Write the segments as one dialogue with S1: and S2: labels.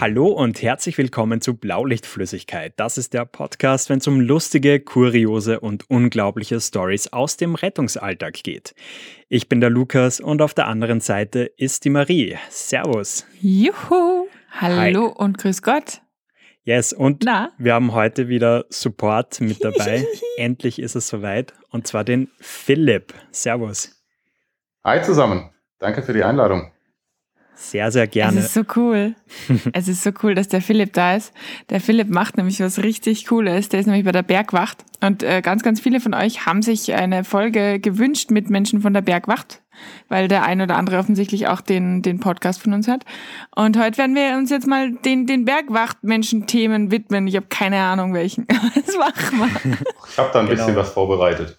S1: Hallo und herzlich willkommen zu Blaulichtflüssigkeit. Das ist der Podcast, wenn es um lustige, kuriose und unglaubliche Stories aus dem Rettungsalltag geht. Ich bin der Lukas und auf der anderen Seite ist die Marie. Servus.
S2: Juhu. Hallo Hi. und grüß Gott.
S1: Yes, und Na? wir haben heute wieder Support mit dabei. Endlich ist es soweit. Und zwar den Philipp. Servus.
S3: Hi zusammen. Danke für die Einladung.
S1: Sehr, sehr gerne.
S2: Es ist so cool. es ist so cool, dass der Philipp da ist. Der Philipp macht nämlich was richtig Cooles. Der ist nämlich bei der Bergwacht. Und äh, ganz, ganz viele von euch haben sich eine Folge gewünscht mit Menschen von der Bergwacht, weil der ein oder andere offensichtlich auch den, den Podcast von uns hat. Und heute werden wir uns jetzt mal den, den Bergwacht-Menschen-Themen widmen. Ich habe keine Ahnung, welchen. das machen wir.
S3: Ich habe da ein genau. bisschen was vorbereitet.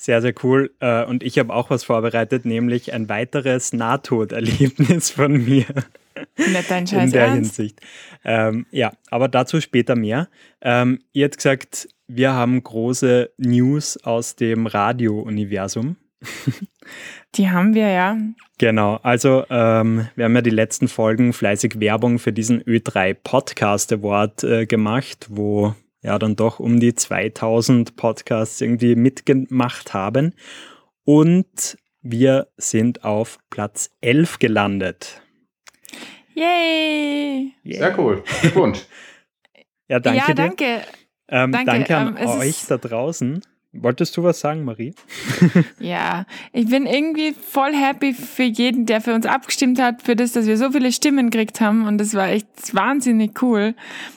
S1: Sehr, sehr cool. Äh, und ich habe auch was vorbereitet, nämlich ein weiteres Nahtoderlebnis von mir.
S2: Nicht dein Scheiß
S1: In der Ernst? Hinsicht. Ähm, ja, aber dazu später mehr. Ähm, ihr habt gesagt, wir haben große News aus dem Radio-Universum.
S2: Die haben wir, ja.
S1: Genau, also ähm, wir haben ja die letzten Folgen fleißig Werbung für diesen Ö3 Podcast Award äh, gemacht, wo ja dann doch um die 2000 Podcasts irgendwie mitgemacht haben. Und wir sind auf Platz 11 gelandet.
S2: Yay!
S3: Yay. Sehr cool. Glückwunsch.
S1: ja, danke.
S2: Ja, danke.
S1: Ähm, danke. danke. an ähm, euch da draußen. Wolltest du was sagen, Marie?
S2: ja, ich bin irgendwie voll happy für jeden, der für uns abgestimmt hat, für das, dass wir so viele Stimmen gekriegt haben. Und das war echt wahnsinnig cool.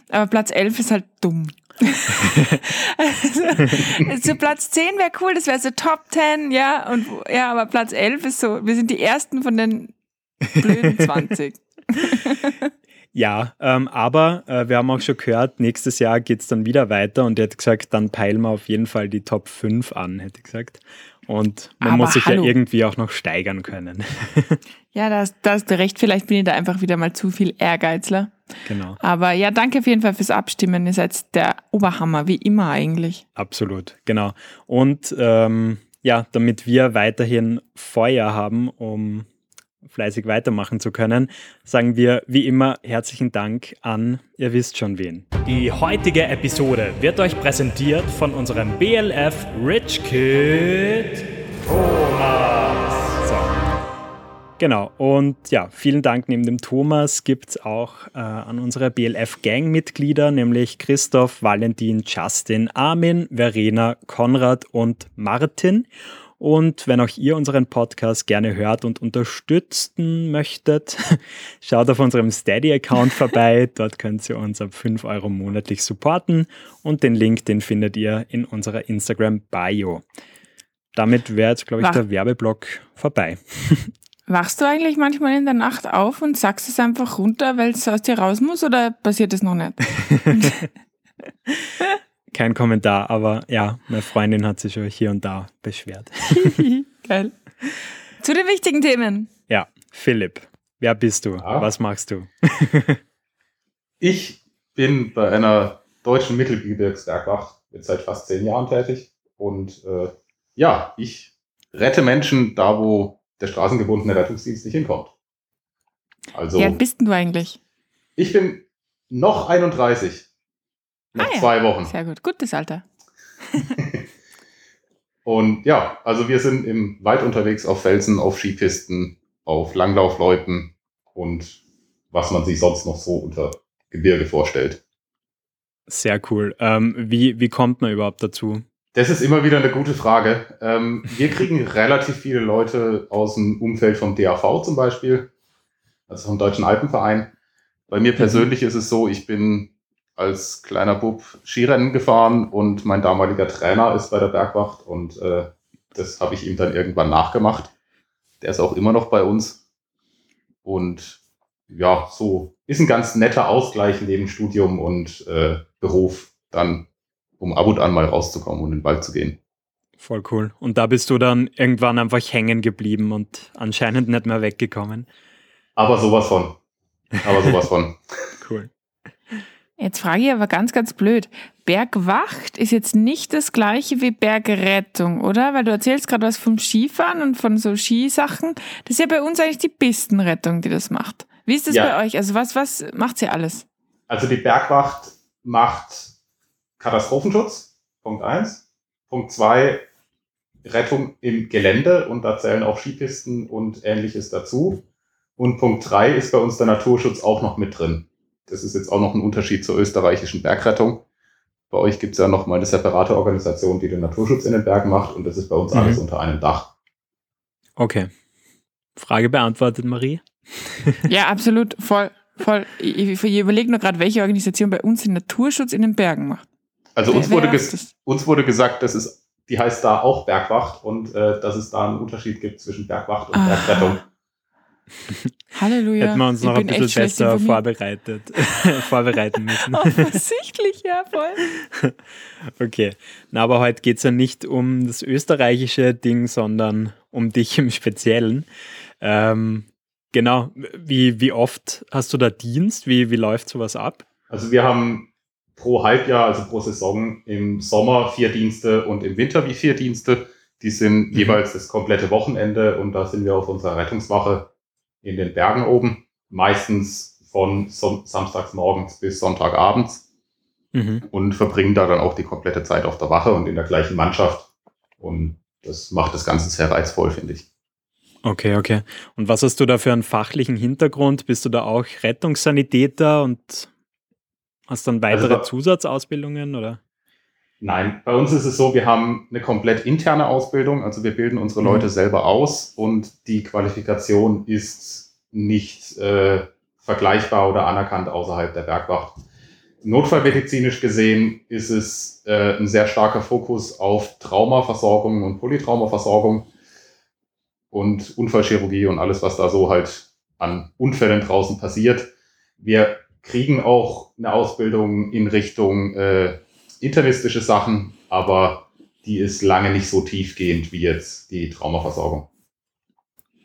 S2: Aber Platz 11 ist halt dumm also, zu Platz 10 wäre cool, das wäre so Top 10, ja. Und ja, aber Platz 11 ist so, wir sind die ersten von den blöden 20.
S1: Ja, ähm, aber äh, wir haben auch schon gehört, nächstes Jahr geht es dann wieder weiter und er hat gesagt, dann peilen wir auf jeden Fall die Top 5 an, hätte ich gesagt. Und man aber muss sich hallo. ja irgendwie auch noch steigern können.
S2: ja, da hast, da hast du recht, vielleicht bin ich da einfach wieder mal zu viel Ehrgeizler.
S1: Genau.
S2: Aber ja, danke auf jeden Fall fürs Abstimmen. Ihr seid der Oberhammer, wie immer eigentlich.
S1: Absolut, genau. Und ähm, ja, damit wir weiterhin Feuer haben, um fleißig weitermachen zu können, sagen wir wie immer herzlichen Dank an, ihr wisst schon wen. Die heutige Episode wird euch präsentiert von unserem BLF Rich Kid Thomas. Genau, und ja, vielen Dank. Neben dem Thomas gibt es auch äh, an unsere BLF-Gang-Mitglieder, nämlich Christoph, Valentin, Justin, Armin, Verena, Konrad und Martin. Und wenn auch ihr unseren Podcast gerne hört und unterstützen möchtet, schaut auf unserem Steady-Account vorbei. Dort könnt ihr uns ab 5 Euro monatlich supporten und den Link, den findet ihr in unserer Instagram-Bio. Damit wäre jetzt, glaube ich, der Werbeblock vorbei.
S2: Wachst du eigentlich manchmal in der Nacht auf und sagst es einfach runter, weil es aus dir raus muss oder passiert es noch nicht?
S1: Kein Kommentar, aber ja, meine Freundin hat sich schon hier und da beschwert.
S2: Geil. Zu den wichtigen Themen.
S1: Ja, Philipp, wer bist du? Ja. Was machst du?
S3: ich bin bei einer deutschen Mittelgebirgsbergwacht jetzt seit fast zehn Jahren tätig und äh, ja, ich rette Menschen da, wo der straßengebundene Rettungsdienst nicht hinkommt.
S2: Also, Wie alt bist du eigentlich?
S3: Ich bin noch 31. Noch ah, ja. zwei Wochen.
S2: Sehr gut. Gutes Alter.
S3: Und ja, also wir sind im Wald unterwegs auf Felsen, auf Skipisten, auf Langlaufleuten und was man sich sonst noch so unter Gebirge vorstellt.
S1: Sehr cool. Ähm, wie, wie kommt man überhaupt dazu?
S3: Das ist immer wieder eine gute Frage. Ähm, wir kriegen relativ viele Leute aus dem Umfeld vom DAV zum Beispiel, also vom Deutschen Alpenverein. Bei mir persönlich mhm. ist es so, ich bin als kleiner Bub Skirennen gefahren und mein damaliger Trainer ist bei der Bergwacht und äh, das habe ich ihm dann irgendwann nachgemacht. Der ist auch immer noch bei uns. Und ja, so ist ein ganz netter Ausgleich neben Studium und äh, Beruf dann um ab und an mal rauszukommen und in den Wald zu gehen.
S1: Voll cool. Und da bist du dann irgendwann einfach hängen geblieben und anscheinend nicht mehr weggekommen.
S3: Aber sowas von. Aber sowas von.
S1: cool.
S2: Jetzt frage ich aber ganz, ganz blöd. Bergwacht ist jetzt nicht das gleiche wie Bergrettung, oder? Weil du erzählst gerade was vom Skifahren und von so Skisachen. Das ist ja bei uns eigentlich die Pistenrettung, die das macht. Wie ist das
S3: Ja.
S2: bei euch? Also was, was macht ihr alles?
S3: Also die Bergwacht macht Katastrophenschutz, Punkt eins. Punkt zwei Rettung im Gelände und da zählen auch Skipisten und ähnliches dazu. Und Punkt drei ist bei uns der Naturschutz auch noch mit drin. Das ist jetzt auch noch ein Unterschied zur österreichischen Bergrettung. Bei euch gibt es ja noch mal eine separate Organisation, die den Naturschutz in den Bergen macht und das ist bei uns
S1: Mhm.
S3: alles unter einem Dach.
S1: Okay. Frage beantwortet, Marie.
S2: Ja, absolut, voll, voll. Ich, ich, ich überlege nur gerade, welche Organisation bei uns den Naturschutz in den Bergen macht.
S3: Also
S2: Wer-
S3: uns wurde,
S2: ist das?
S3: uns wurde gesagt, dass es, die heißt da auch Bergwacht und äh, dass es da einen Unterschied gibt zwischen Bergwacht und
S2: Ah.
S3: Bergrettung.
S2: Halleluja.
S1: Hätten wir uns
S2: Ich
S1: noch ein bisschen besser vorbereitet, vorbereiten müssen.
S2: Offensichtlich, ja, voll.
S1: Okay. Na, aber heute geht es ja nicht um das österreichische Ding, sondern um dich im Speziellen. Ähm, genau. Wie, wie oft hast du da Dienst? Wie, wie läuft sowas ab?
S3: Also wir haben pro Halbjahr, also pro Saison im Sommer vier Dienste und im Winter wie vier Dienste. Die sind
S1: Mhm.
S3: jeweils das komplette Wochenende und da sind wir auf unserer Rettungswache in den Bergen oben. Meistens von Son samstags morgens bis Sonntagabends
S1: Mhm.
S3: und verbringen da dann auch die komplette Zeit auf der Wache und in der gleichen Mannschaft. Und das macht das Ganze sehr reizvoll, finde ich.
S1: Okay, okay. Und was hast du da für einen fachlichen Hintergrund? Bist du da auch Rettungssanitäter und hast dann weitere
S3: Also
S1: Zusatzausbildungen oder?
S3: Nein, bei uns ist es so, wir haben eine komplett interne Ausbildung, also wir bilden unsere
S1: Mhm.
S3: Leute selber aus und die Qualifikation ist nicht äh, vergleichbar oder anerkannt außerhalb der Bergwacht. Notfallmedizinisch gesehen ist es äh, ein sehr starker Fokus auf Traumaversorgung und Polytraumaversorgung und Unfallchirurgie und alles, was da so halt an Unfällen draußen passiert. Wir kriegen auch eine Ausbildung in Richtung äh, internistische Sachen, aber die ist lange nicht so tiefgehend wie jetzt die Traumaversorgung.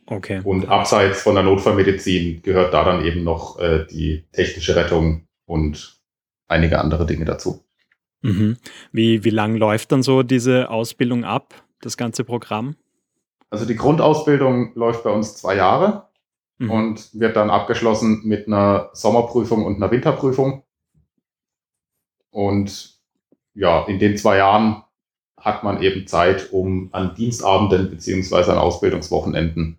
S1: Okay.
S3: Und abseits von der Notfallmedizin gehört da dann eben noch äh, die technische Rettung und einige andere Dinge dazu.
S1: Mhm. Wie, wie lang läuft dann so diese Ausbildung ab, das ganze Programm?
S3: Also die Grundausbildung läuft bei uns zwei Jahre
S1: Mhm.
S3: und wird dann abgeschlossen mit einer Sommerprüfung und einer Winterprüfung. Und ja, in den zwei Jahren hat man eben Zeit, um an Dienstabenden beziehungsweise an Ausbildungswochenenden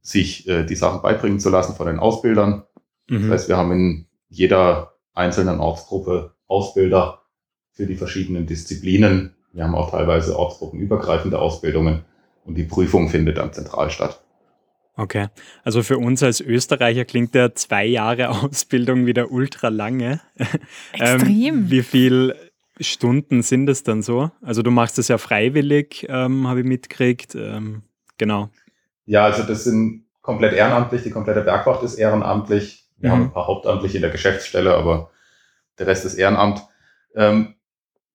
S3: sich äh, die Sachen beibringen zu lassen von den Ausbildern. Das
S1: Mhm.
S3: heißt, wir haben in jeder einzelnen Ortsgruppe Ausbilder für die verschiedenen Disziplinen. Wir haben auch teilweise ortsgruppenübergreifende Ausbildungen und die Prüfung findet dann zentral statt.
S1: Okay. Also für uns als Österreicher klingt der zwei Jahre Ausbildung wieder ultra lange.
S2: Extrem.
S1: Ähm, wie viel Stunden sind es dann so? Also du machst es ja freiwillig, ähm, habe ich mitgekriegt. Ähm, genau.
S3: Ja, also das sind komplett ehrenamtlich. Die komplette Bergwacht ist ehrenamtlich. Wir
S1: Mhm.
S3: haben ein paar Hauptamtliche in der Geschäftsstelle, aber der Rest ist Ehrenamt. Ähm,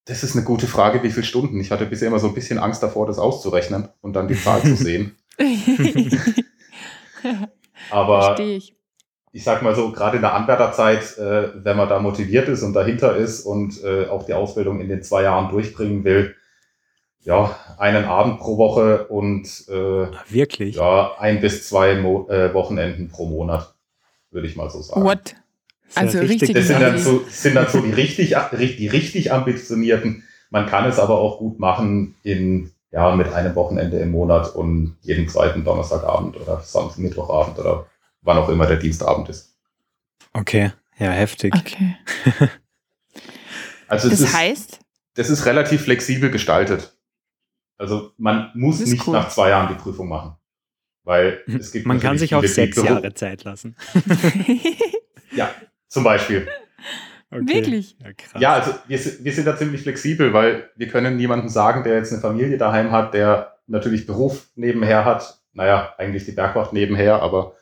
S3: das ist eine gute Frage, wie viele Stunden. Ich hatte bisher immer so ein bisschen Angst davor, das auszurechnen und dann die Zahl zu sehen. Aber
S2: ich.
S3: ich sag mal so, gerade in der Anwärterzeit, äh, wenn man da motiviert ist und dahinter ist und äh, auch die Ausbildung in den zwei Jahren durchbringen will, ja, einen Abend pro Woche und äh,
S1: Wirklich?
S3: ja, ein bis zwei Mo äh, Wochenenden pro Monat, würde ich mal so sagen.
S2: What?
S1: Ist ja
S2: Also richtig
S3: Das sind dann, so, sind dann so die richtig, die richtig ambitionierten. Man kann es aber auch gut machen in, ja, mit einem Wochenende im Monat und jeden zweiten Donnerstagabend oder Samstag, Mittwochabend oder wann auch immer der Dienstabend ist.
S1: Okay. Ja, heftig.
S2: Okay.
S3: Also
S2: Das
S3: ist,
S2: heißt,
S3: das ist relativ flexibel gestaltet. Also man muss nicht
S2: cool.
S3: nach zwei Jahren die Prüfung machen. Weil es gibt
S1: Man kann sich auch sechs Jahre Zeit lassen.
S3: Ja, zum Beispiel.
S1: Okay.
S2: Wirklich?
S1: Ja, krass.
S3: Ja, also wir, wir sind da ziemlich flexibel, weil wir können niemandem sagen, der jetzt eine Familie daheim hat, der natürlich Beruf nebenher hat. Naja, eigentlich die Bergwacht nebenher, aber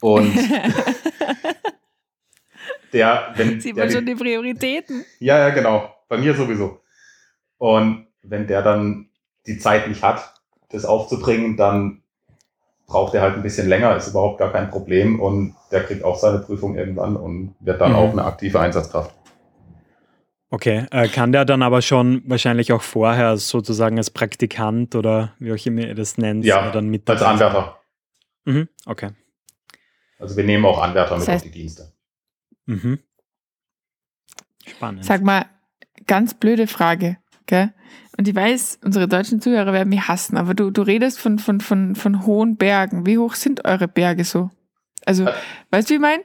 S3: und der, wenn
S2: Sieht
S3: der
S2: man schon die Prioritäten.
S3: Ja, ja, genau. Bei mir sowieso. Und wenn der dann die Zeit nicht hat, das aufzubringen, dann braucht er halt ein bisschen länger, ist überhaupt gar kein Problem und der kriegt auch seine Prüfung irgendwann und wird dann
S1: Mhm.
S3: auch eine aktive Einsatzkraft.
S1: Okay, äh, kann der dann aber schon wahrscheinlich auch vorher sozusagen als Praktikant oder wie auch immer ihr das nennt,
S3: Ja,
S1: dann mit
S3: Als? Anwärter.
S1: Mhm, okay.
S3: Also wir nehmen auch Anwärter mit das heißt, auf die Dienste. Mhm.
S2: Spannend. Sag mal, ganz blöde Frage, gell? Und ich weiß, unsere deutschen Zuhörer werden mich hassen, aber du, du redest von, von, von, von hohen Bergen. Wie hoch sind eure Berge so? Also, äh, weißt du, wie ich meine?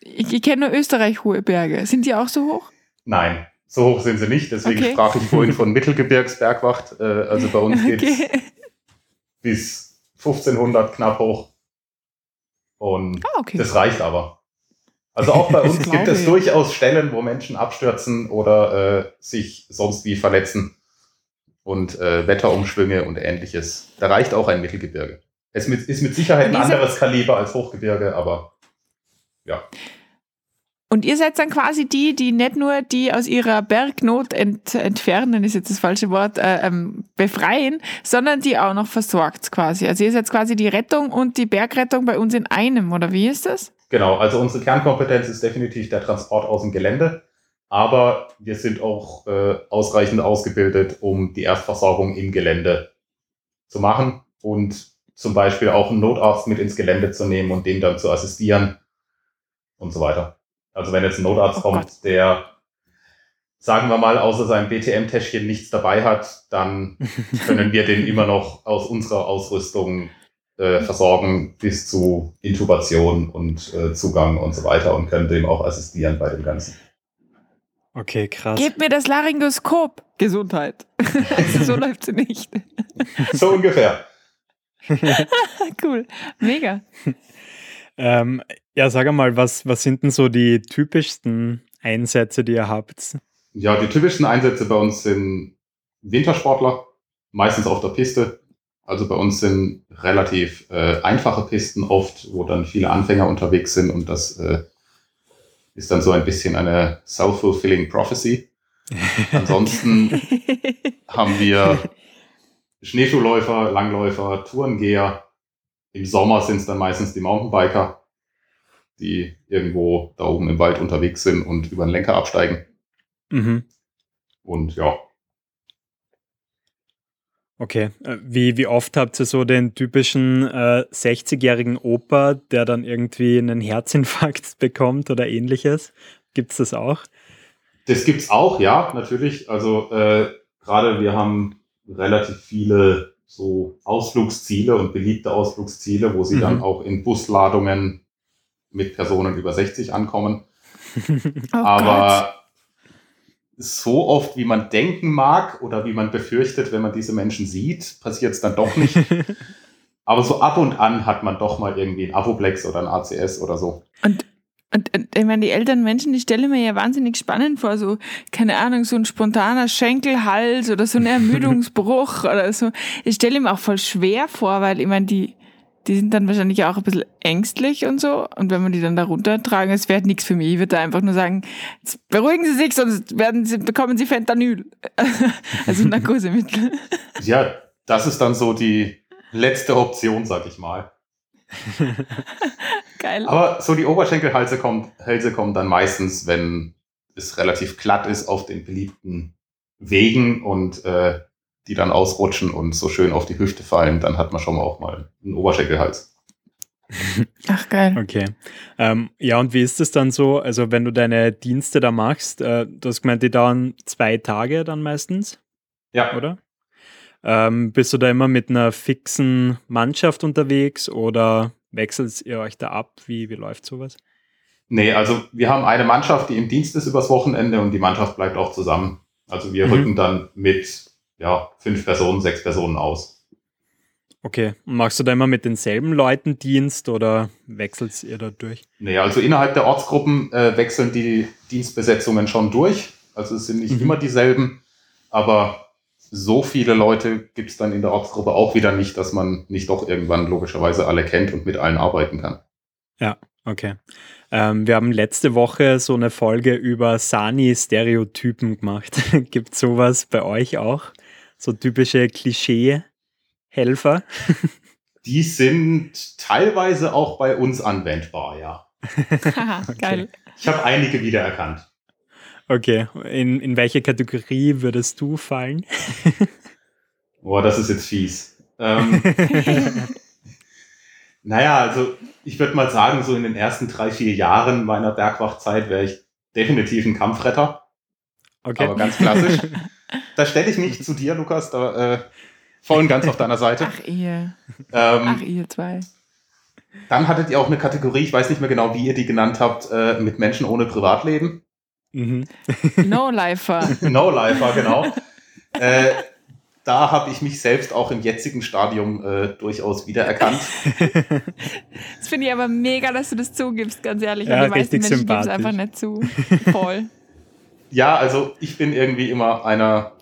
S2: Ich, ich kenne nur Österreich hohe Berge. Sind die auch so hoch?
S3: Nein, so hoch sind sie nicht. Deswegen okay. sprach ich vorhin von Mittelgebirgsbergwacht. Äh, also bei uns geht es okay. bis 1500 knapp hoch. Und ah, okay. das reicht aber. Also auch bei uns gibt es durchaus Stellen, wo Menschen abstürzen oder äh, sich sonst wie verletzen und äh, Wetterumschwünge und ähnliches. Da reicht auch ein Mittelgebirge. Es mit, ist mit Sicherheit ein anderes Kaliber als Hochgebirge, aber ja.
S2: Und ihr seid dann quasi die, die nicht nur die aus ihrer Bergnot ent, entfernen, ist jetzt das falsche Wort, äh, ähm, befreien, sondern die auch noch versorgt quasi. Also ihr seid quasi die Rettung und die Bergrettung bei uns in einem, oder wie ist das?
S3: Genau, also unsere Kernkompetenz ist definitiv der Transport aus dem Gelände, aber wir sind auch äh, ausreichend ausgebildet, um die Erstversorgung im Gelände zu machen und zum Beispiel auch einen Notarzt mit ins Gelände zu nehmen und dem dann zu assistieren und so weiter. Also wenn jetzt ein Notarzt oh kommt, der, sagen wir mal, außer seinem BTM-Täschchen nichts dabei hat, dann können wir den immer noch aus unserer Ausrüstung äh, versorgen bis zu Intubation und äh, Zugang und so weiter und können dem auch assistieren bei dem Ganzen.
S1: Okay, krass.
S2: Gebt mir das Laryngoskop. Gesundheit. also so läuft sie nicht.
S3: so ungefähr.
S2: cool. Mega.
S1: Ähm, ja, sag mal, was, was sind denn so die typischsten Einsätze, die ihr habt?
S3: Ja, die typischsten Einsätze bei uns sind Wintersportler, meistens auf der Piste. Also bei uns sind relativ äh, einfache Pisten oft, wo dann viele Anfänger unterwegs sind und das äh, ist dann so ein bisschen eine self-fulfilling prophecy. Ansonsten haben wir Schneeschuhläufer, Langläufer, Tourengeher. Im Sommer sind es dann meistens die Mountainbiker die irgendwo da oben im Wald unterwegs sind und über den Lenker absteigen. Mhm. Und ja.
S1: Okay. Äh, wie, wie oft habt ihr so den typischen äh, 60-jährigen Opa, der dann irgendwie einen Herzinfarkt bekommt oder ähnliches? Gibt es das auch?
S3: Das gibt es auch, ja, natürlich. Also äh, gerade wir haben relativ viele so Ausflugsziele und beliebte Ausflugsziele, wo sie mhm. dann auch in Busladungen mit Personen über 60 ankommen. oh Aber Gott. So oft, wie man denken mag oder wie man befürchtet, wenn man diese Menschen sieht, passiert es dann doch nicht. Aber so ab und an hat man doch mal irgendwie ein Avoplex oder ein ACS oder so.
S2: Und und, und ich meine, die älteren Menschen, die stellen mir ja wahnsinnig spannend vor, so, keine Ahnung, so ein spontaner Schenkelhals oder so ein Ermüdungsbruch oder so. Ich stelle mir auch voll schwer vor, weil ich meine, die, die sind dann wahrscheinlich auch ein bisschen ängstlich und so. Und wenn man die dann da runtertragen, es wäre nichts für mich. Ich würde da einfach nur sagen, beruhigen Sie sich, sonst werden Sie, bekommen Sie Fentanyl. also Narkosemittel.
S3: Ja, das ist dann so die letzte Option, sag ich mal. Geil. Aber so die Oberschenkelhälse kommen, Hälse kommen dann meistens, wenn es relativ glatt ist auf den beliebten Wegen und äh, die dann ausrutschen und so schön auf die Hüfte fallen, dann hat man schon mal auch mal einen Oberschenkelhals.
S2: Ach geil.
S1: Okay. Ähm, ja, und wie ist es dann so? Also, wenn du deine Dienste da machst, äh, du hast gemeint, die dauern zwei Tage dann meistens?
S3: Ja.
S1: Oder? Ähm, bist du da immer mit einer fixen Mannschaft unterwegs oder wechselt ihr euch da ab? Wie, wie läuft sowas?
S3: Nee, also wir haben eine Mannschaft, die im Dienst ist übers Wochenende und die Mannschaft bleibt auch zusammen. Also wir mhm. rücken dann mit ja, fünf Personen, sechs Personen aus.
S1: Okay. Und machst du da immer mit denselben Leuten Dienst oder wechselt ihr da durch?
S3: Nee, also innerhalb der Ortsgruppen äh, wechseln die Dienstbesetzungen schon durch. Also es sind nicht mhm. immer dieselben, aber so viele Leute gibt es dann in der Ortsgruppe auch wieder nicht, dass man nicht doch irgendwann logischerweise alle kennt und mit allen arbeiten kann.
S1: Ja, okay. Ähm, wir haben letzte Woche so eine Folge über Sani-Stereotypen gemacht. Gibt es sowas bei euch auch? So typische Klischee-Helfer.
S3: Die sind teilweise auch bei uns anwendbar, ja.
S2: okay. Geil.
S3: Ich habe einige wiedererkannt.
S1: Okay, in, in welche Kategorie würdest du fallen?
S3: Boah, das ist jetzt fies. Ähm, Naja, also ich würde mal sagen, so in den ersten drei, vier Jahren meiner Bergwachzeit wäre ich definitiv ein Kampfretter. Okay. Aber ganz klassisch. Da stelle ich mich zu dir, Lukas, da äh, voll und ganz auf deiner Seite.
S2: Ach ihr.
S3: Ähm,
S2: Ach ihr zwei.
S3: Dann hattet ihr auch eine Kategorie, ich weiß nicht mehr genau, wie ihr die genannt habt, äh, mit Menschen ohne Privatleben.
S2: Mhm. No-Lifer.
S3: No-Lifer, genau. äh, da habe ich mich selbst auch im jetzigen Stadium äh, durchaus wiedererkannt.
S2: das finde ich aber mega, dass du das zugibst, ganz ehrlich. Ja, die meisten Menschen geben es einfach nicht zu. Voll.
S3: Ja, also ich bin irgendwie immer einer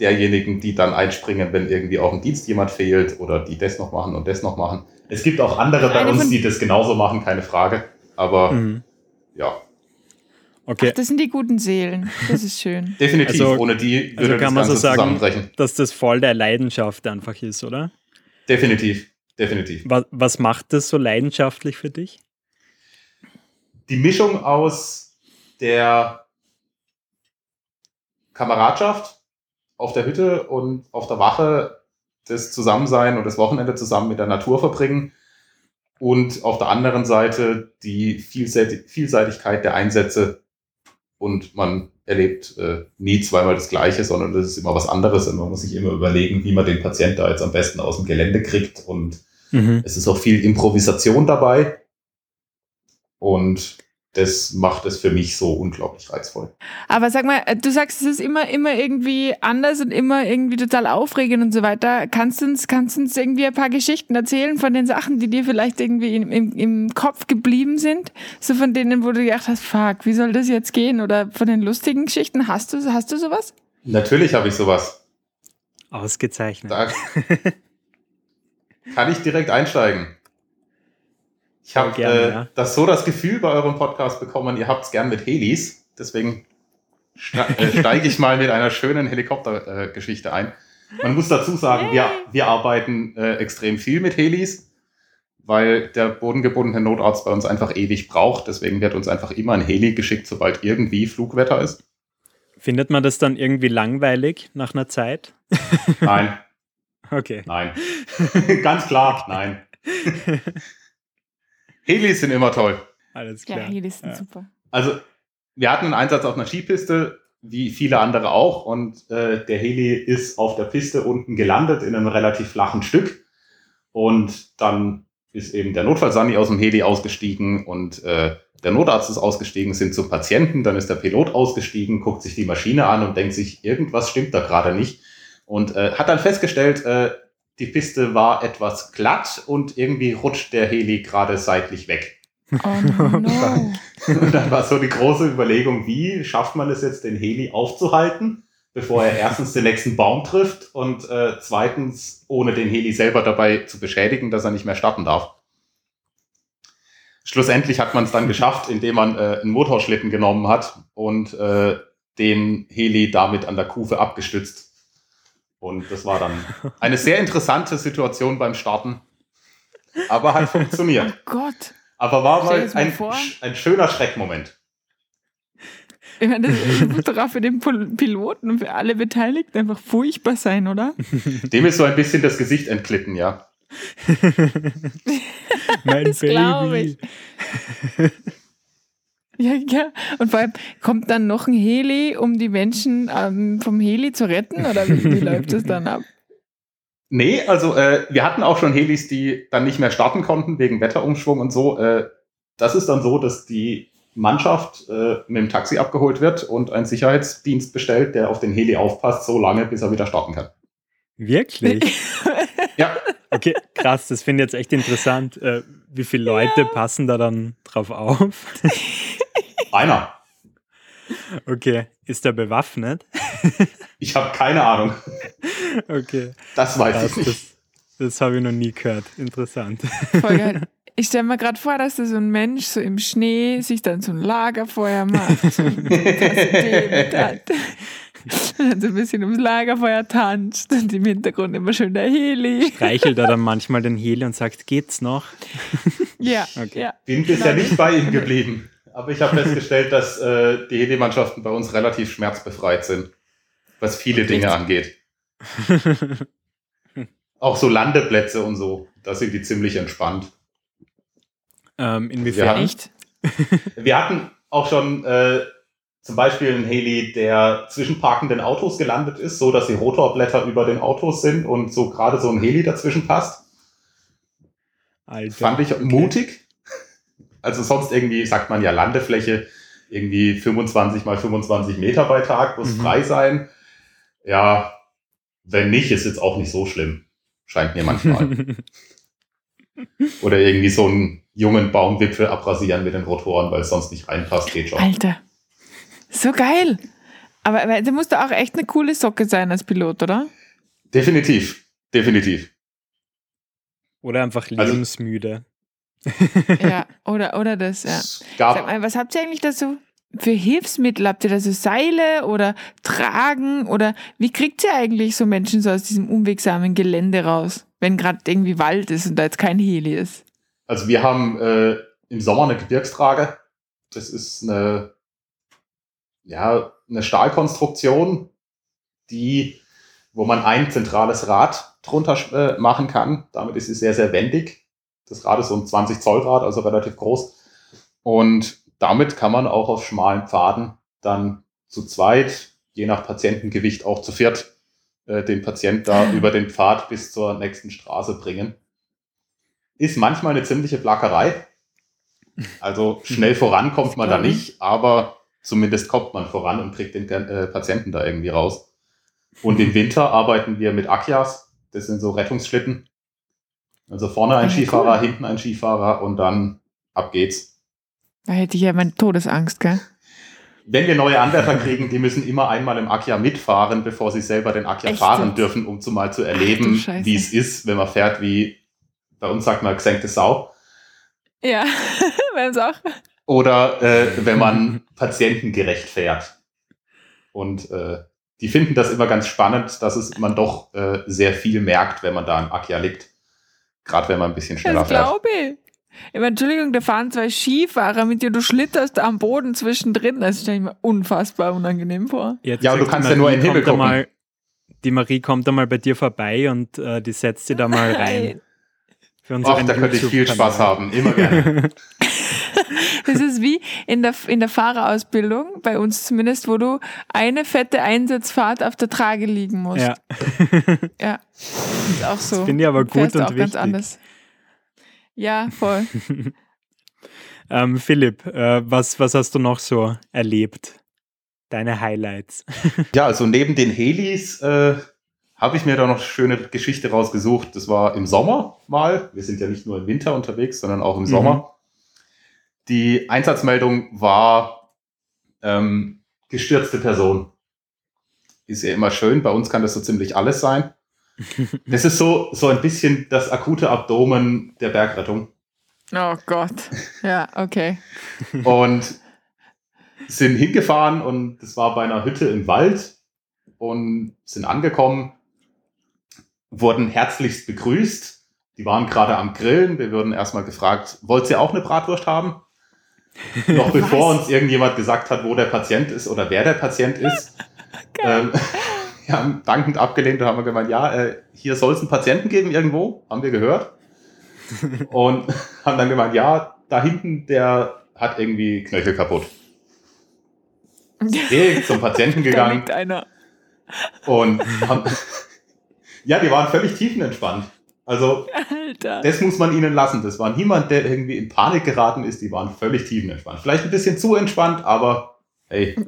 S3: derjenigen, die dann einspringen, wenn irgendwie auch im Dienst jemand fehlt oder die das noch machen und das noch machen. Es gibt auch andere bei uns, die das genauso machen, keine Frage. Aber mhm. ja.
S2: Okay. Ach, das sind die guten Seelen. Das ist schön.
S3: Definitiv. Also, Ohne die würde also kann das man so sagen, zusammenbrechen.
S1: Dass das voll der Leidenschaft einfach ist, oder?
S3: Definitiv. Definitiv.
S1: Was, was macht das so leidenschaftlich für dich?
S3: Die Mischung aus der Kameradschaft auf der Hütte und auf der Wache, das Zusammensein und das Wochenende zusammen mit der Natur verbringen und auf der anderen Seite die Vielseitigkeit der Einsätze und man erlebt äh, nie zweimal das Gleiche, sondern das ist immer was anderes und man muss sich immer überlegen, wie man den Patient da jetzt am besten aus dem Gelände kriegt und mhm. es ist auch viel Improvisation dabei und das macht es für mich so unglaublich reizvoll.
S2: Aber sag mal, du sagst, es ist immer, immer irgendwie anders und immer irgendwie total aufregend und so weiter. Kannst du uns, kannst du uns irgendwie ein paar Geschichten erzählen von den Sachen, die dir vielleicht irgendwie im, im, im Kopf geblieben sind? So von denen, wo du gedacht hast, fuck, wie soll das jetzt gehen? Oder von den lustigen Geschichten? Hast du, hast du sowas?
S3: Natürlich habe ich sowas.
S1: Ausgezeichnet.
S3: Da kann ich direkt einsteigen. Ich habe äh, ja. das so das Gefühl bei eurem Podcast bekommen, ihr habt es gern mit Helis. Deswegen äh, steige ich mal mit einer schönen Helikoptergeschichte äh, ein. Man muss dazu sagen, wir, wir arbeiten äh, extrem viel mit Helis, weil der bodengebundene Notarzt bei uns einfach ewig braucht. Deswegen wird uns einfach immer ein Heli geschickt, sobald irgendwie Flugwetter ist.
S1: Findet man das dann irgendwie langweilig nach einer Zeit?
S3: Nein.
S1: Okay.
S3: Nein. Ganz klar, nein. Helis sind immer toll.
S1: Alles klar.
S2: Ja, Helis sind ja. super.
S3: Also, wir hatten einen Einsatz auf einer Skipiste, wie viele andere auch, und äh, der Heli ist auf der Piste unten gelandet in einem relativ flachen Stück. Und dann ist eben der Notfallsani aus dem Heli ausgestiegen und äh, der Notarzt ist ausgestiegen, sind zum Patienten, dann ist der Pilot ausgestiegen, guckt sich die Maschine an und denkt sich, irgendwas stimmt da gerade nicht. Und äh, hat dann festgestellt, äh, die Piste war etwas glatt und irgendwie rutscht der Heli gerade seitlich weg.
S2: Oh no.
S3: und dann war so die große Überlegung, wie schafft man es jetzt, den Heli aufzuhalten, bevor er erstens den nächsten Baum trifft und äh, zweitens, ohne den Heli selber dabei zu beschädigen, dass er nicht mehr starten darf. Schlussendlich hat man es dann geschafft, indem man äh, einen Motorschlitten genommen hat und äh, den Heli damit an der Kufe abgestützt und das war dann eine sehr interessante Situation beim Starten. Aber hat funktioniert.
S2: Oh Gott.
S3: Aber war mal ein, ein schöner Schreckmoment.
S2: Ich meine, das muss doch auch für den Piloten und für alle Beteiligten einfach furchtbar sein, oder?
S3: Dem ist so ein bisschen das Gesicht entglitten, ja.
S1: mein das Baby.
S2: Ja, ja. Und vor allem kommt dann noch ein Heli, um die Menschen ähm, vom Heli zu retten? Oder wie, wie läuft das dann ab?
S3: Nee, also äh, wir hatten auch schon Helis, die dann nicht mehr starten konnten wegen Wetterumschwung und so. Äh, das ist dann so, dass die Mannschaft äh, mit dem Taxi abgeholt wird und ein Sicherheitsdienst bestellt, der auf den Heli aufpasst, so lange, bis er wieder starten kann.
S1: Wirklich?
S3: ja.
S1: Okay, krass, das finde ich jetzt echt interessant. Äh, wie viele Leute ja. passen da dann drauf auf?
S3: Einer.
S1: Okay, ist der bewaffnet?
S3: Ich habe keine Ahnung.
S1: Okay.
S3: Das weiß das, ich nicht.
S1: Das, das habe ich noch nie gehört. Interessant.
S2: Voll geil. Ich stelle mir gerade vor, dass da so ein Mensch so im Schnee sich dann so ein Lagerfeuer macht. So dann so ein bisschen ums Lagerfeuer tanzt und im Hintergrund immer schön der Heli.
S1: Streichelt er dann manchmal den Heli und sagt, geht's noch?
S2: Ja. Okay. ja.
S3: Bin bisher nicht bei ihm geblieben. Aber ich habe festgestellt, dass äh, die Heli-Mannschaften bei uns relativ schmerzbefreit sind, was viele Dinge angeht. Auch so Landeplätze und so, da sind die ziemlich entspannt.
S1: Ähm, inwiefern?
S3: Nicht? Wir hatten auch schon äh, zum Beispiel einen Heli, der zwischen parkenden Autos gelandet ist, so dass die Rotorblätter über den Autos sind und so gerade so ein Heli dazwischen passt. Alter, Fand ich okay. mutig. Also sonst irgendwie sagt man ja Landefläche irgendwie 25 mal 25 Meter bei Tag, muss mhm. frei sein. Ja, wenn nicht, ist jetzt auch nicht so schlimm. Scheint mir manchmal. Oder irgendwie so einen jungen Baumwipfel abrasieren mit den Rotoren, weil es sonst nicht reinpasst, geht schon.
S2: Alter. So geil. Aber du musst auch echt eine coole Socke sein als Pilot, oder?
S3: Definitiv. Definitiv.
S1: Oder einfach also lebensmüde.
S2: Also, ja, oder, oder das, ja. Sag mal, was habt ihr eigentlich da so für Hilfsmittel? Habt ihr da so Seile oder Tragen? Oder wie kriegt ihr eigentlich so Menschen so aus diesem unwegsamen Gelände raus, wenn gerade irgendwie Wald ist und da jetzt kein Heli ist?
S3: Also wir haben äh, im Sommer eine Gebirgstrage. Das ist eine, ja, eine Stahlkonstruktion, die, wo man ein zentrales Rad drunter äh, machen kann. Damit ist sie sehr, sehr wendig. Das Rad ist so ein 20 Zoll Rad, also relativ groß. Und damit kann man auch auf schmalen Pfaden dann zu zweit, je nach Patientengewicht auch zu viert, äh, den Patient da über den Pfad bis zur nächsten Straße bringen. Ist manchmal eine ziemliche Plackerei. Also schnell voran kommt man da nicht, aber zumindest kommt man voran und kriegt den äh, Patienten da irgendwie raus. Und im Winter arbeiten wir mit Akias. Das sind so Rettungsschlitten. Also vorne ein Skifahrer, cool. hinten ein Skifahrer und dann ab geht's.
S2: Da hätte ich ja meine Todesangst, gell?
S3: Wenn wir neue Anwärter kriegen, die müssen immer einmal im Akia mitfahren, bevor sie selber den Akia Echt? fahren dürfen, um zu mal zu erleben, wie es ist, wenn man fährt wie bei uns sagt man gesenkte Sau.
S2: Ja, bei uns auch.
S3: Oder äh, wenn man patientengerecht fährt. Und äh, die finden das immer ganz spannend, dass es man doch äh, sehr viel merkt, wenn man da im Akia liegt. Gerade wenn man ein bisschen schneller das fährt. glaube ich.
S2: ich meine, Entschuldigung, da fahren zwei Skifahrer mit dir, du schlitterst am Boden zwischendrin. Das stelle ich mir unfassbar unangenehm vor.
S3: Jetzt ja, und du kannst ja nur in den Himmel gucken. Mal,
S1: die Marie kommt da mal bei dir vorbei und äh, die setzt dir da mal rein.
S3: Für Ach, da könnte ich viel Spaß haben, immer gerne.
S2: das ist wie in der, in der Fahrerausbildung, bei uns zumindest, wo du eine fette Einsatzfahrt auf der Trage liegen musst.
S1: Ja.
S2: ja, ist auch so.
S1: Das finde ich aber gut und auch wichtig. ganz anders.
S2: Ja, voll.
S1: ähm, Philipp, äh, was, was hast du noch so erlebt? Deine Highlights.
S3: ja, also neben den Helis äh, habe ich mir da noch eine schöne Geschichte rausgesucht. Das war im Sommer mal. Wir sind ja nicht nur im Winter unterwegs, sondern auch im mhm. Sommer. Die Einsatzmeldung war ähm, gestürzte Person. Ist ja immer schön. Bei uns kann das so ziemlich alles sein. Das ist so, so ein bisschen das akute Abdomen der Bergrettung.
S2: Oh Gott. Ja, okay.
S3: Und sind hingefahren und das war bei einer Hütte im Wald und sind angekommen wurden herzlichst begrüßt. Die waren gerade am Grillen. Wir wurden erstmal gefragt, wollt ihr auch eine Bratwurst haben? Noch bevor uns irgendjemand gesagt hat, wo der Patient ist oder wer der Patient ist. ähm, wir haben dankend abgelehnt und haben gemeint, ja, äh, hier soll es einen Patienten geben irgendwo, haben wir gehört. und haben dann gemeint, ja, da hinten, der hat irgendwie Knöchel kaputt. Direkt zum Patienten gegangen. Und haben, ja, die waren völlig tiefenentspannt. Also, Alter. das muss man ihnen lassen. Das war niemand, der irgendwie in Panik geraten ist. Die waren völlig tiefenentspannt. Vielleicht ein bisschen zu entspannt, aber hey.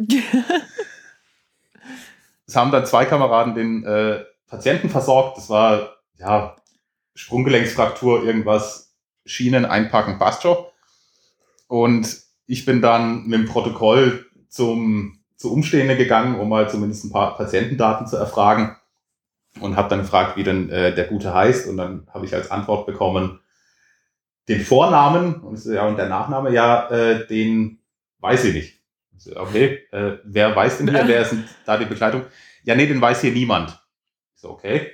S3: es haben dann zwei Kameraden den äh, Patienten versorgt. Das war, ja, Sprunggelenksfraktur, irgendwas, Schienen einpacken, passt schon. Und ich bin dann mit dem Protokoll zum, zu Umstehenden gegangen, um mal zumindest ein paar Patientendaten zu erfragen und habe dann gefragt, wie denn äh, der Gute heißt. Und dann habe ich als Antwort bekommen, den Vornamen und, ja, und der Nachname, ja, äh, den weiß ich nicht. So, okay, äh, wer weiß denn hier, wer ist denn da die Begleitung? Ja, nee, den weiß hier niemand. So, okay.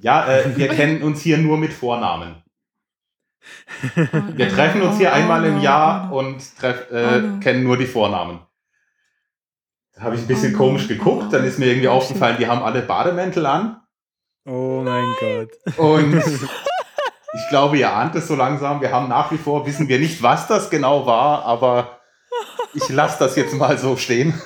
S3: Ja, äh, wir kennen uns hier nur mit Vornamen. Wir treffen uns hier einmal im Jahr und treff, äh, kennen nur die Vornamen. Da habe ich ein bisschen komisch geguckt, dann ist mir irgendwie aufgefallen, die haben alle Bademäntel an.
S1: Oh mein Gott.
S3: Und Ich glaube, ihr ahnt es so langsam. Wir haben nach wie vor, wissen wir nicht, was das genau war, aber ich lasse das jetzt mal so stehen.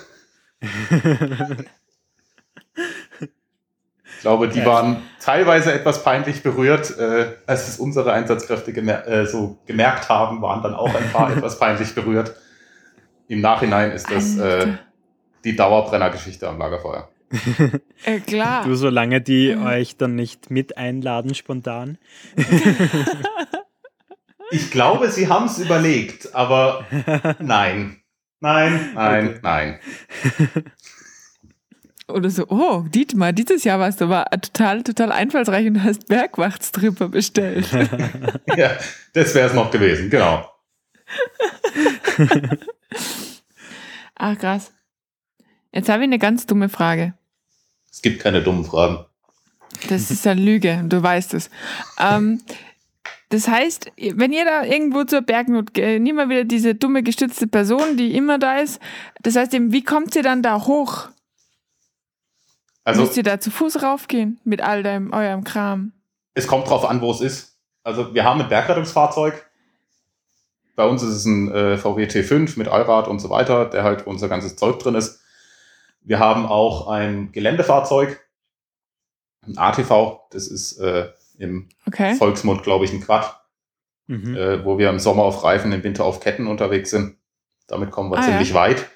S3: Ich glaube, die waren teilweise etwas peinlich berührt. Äh, als es unsere Einsatzkräfte gemer äh, so gemerkt haben, waren dann auch ein paar etwas peinlich berührt. Im Nachhinein ist das äh, die Dauerbrennergeschichte am Lagerfeuer.
S2: Äh, klar.
S1: Du, solange die mhm. euch dann nicht mit einladen spontan.
S3: ich glaube, sie haben es überlegt, aber nein. Nein, nein, okay. nein.
S2: Oder so, oh, Dietmar, dieses Jahr warst du aber total, total einfallsreich und hast Bergwachtstripper bestellt.
S3: ja, das wäre es noch gewesen, genau.
S2: Ach, krass. Jetzt habe ich eine ganz dumme Frage.
S3: Es gibt keine dummen Fragen.
S2: Das ist eine Lüge, du weißt es. Ähm, das heißt, wenn ihr da irgendwo zur Bergnot geht, nimm mal wieder diese dumme gestützte Person, die immer da ist. Das heißt, wie kommt ihr dann da hoch? Also, Müsst ihr da zu Fuß raufgehen mit all deinem, eurem Kram?
S3: Es kommt drauf an, wo es ist. Also wir haben ein Bergrettungsfahrzeug. Bei uns ist es ein äh, VW T5 mit Allrad und so weiter, der halt unser ganzes Zeug drin ist. Wir haben auch ein Geländefahrzeug, ein ATV, das ist äh, im okay. Volksmund, glaube ich, ein Quad, mhm. äh, wo wir im Sommer auf Reifen, im Winter auf Ketten unterwegs sind. Damit kommen wir ah, ziemlich ja. weit.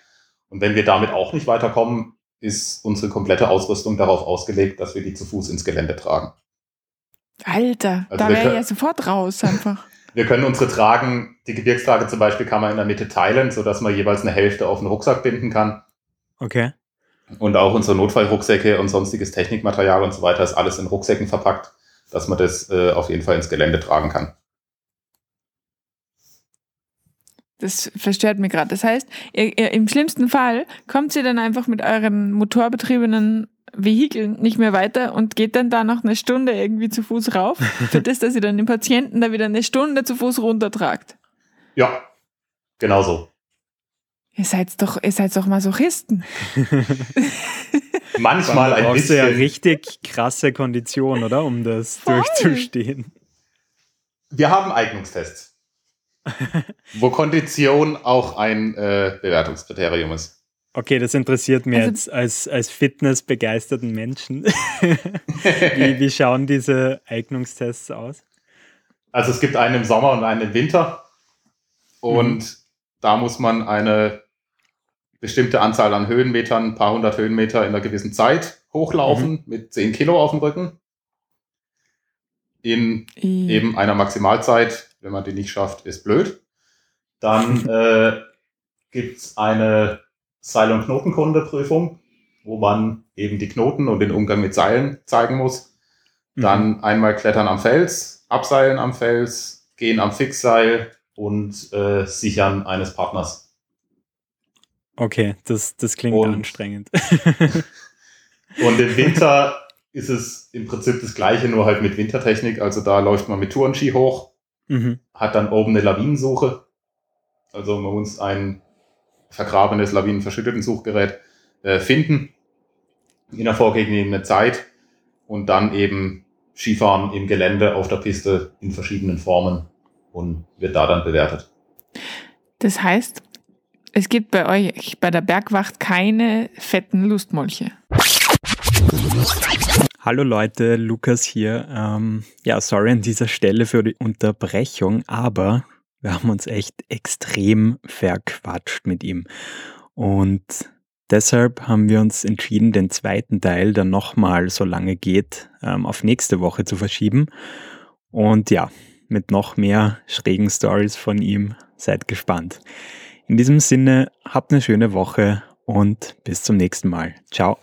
S3: Und wenn wir damit auch nicht weiterkommen, ist unsere komplette Ausrüstung darauf ausgelegt, dass wir die zu Fuß ins Gelände tragen.
S2: Alter, also da wäre ja sofort raus einfach.
S3: wir können unsere Tragen, die Gebirgstrage zum Beispiel, kann man in der Mitte teilen, sodass man jeweils eine Hälfte auf den Rucksack binden kann.
S1: Okay.
S3: Und auch unsere Notfallrucksäcke und sonstiges Technikmaterial und so weiter ist alles in Rucksäcken verpackt, dass man das äh, auf jeden Fall ins Gelände tragen kann.
S2: Das verstört mir gerade. Das heißt, ihr, ihr, im schlimmsten Fall kommt ihr dann einfach mit euren motorbetriebenen Vehikeln nicht mehr weiter und geht dann da noch eine Stunde irgendwie zu Fuß rauf, für das, dass ihr dann den Patienten da wieder eine Stunde zu Fuß runtertragt.
S3: Ja, genau so.
S2: Ihr seid doch, ihr seid doch Masochisten.
S3: Manchmal ein
S1: bisschen. Du ja richtig krasse Kondition, oder? Um das Voll. durchzustehen.
S3: Wir haben Eignungstests. wo Kondition auch ein äh, Bewertungskriterium ist.
S1: Okay, das interessiert mich also, jetzt als, als fitnessbegeisterten Menschen. wie, wie schauen diese Eignungstests aus?
S3: Also es gibt einen im Sommer und einen im Winter. Und mhm. da muss man eine bestimmte Anzahl an Höhenmetern, ein paar hundert Höhenmeter in einer gewissen Zeit hochlaufen mhm. mit 10 Kilo auf dem Rücken. In mhm. eben einer Maximalzeit wenn man die nicht schafft, ist blöd. Dann äh, gibt es eine Seil- und Knotenkundeprüfung, wo man eben die Knoten und den Umgang mit Seilen zeigen muss. Dann mhm. einmal klettern am Fels, abseilen am Fels, gehen am Fixseil und äh, sichern eines Partners.
S1: Okay, das, das klingt und, anstrengend.
S3: und im Winter ist es im Prinzip das gleiche, nur halt mit Wintertechnik. Also da läuft man mit Tourenski hoch Mhm. Hat dann oben eine Lawinensuche. Also man muss ein vergrabenes, lawinenverschütteten Suchgerät äh, finden in der vorgegebenen Zeit und dann eben Skifahren im Gelände auf der Piste in verschiedenen Formen und wird da dann bewertet.
S2: Das heißt, es gibt bei euch bei der Bergwacht keine fetten Lustmolche.
S1: Hallo Leute, Lukas hier. Ähm, ja, sorry an dieser Stelle für die Unterbrechung, aber wir haben uns echt extrem verquatscht mit ihm. Und deshalb haben wir uns entschieden, den zweiten Teil, der nochmal so lange geht, ähm, auf nächste Woche zu verschieben. Und ja, mit noch mehr schrägen Stories von ihm. Seid gespannt. In diesem Sinne, habt eine schöne Woche und bis zum nächsten Mal. Ciao.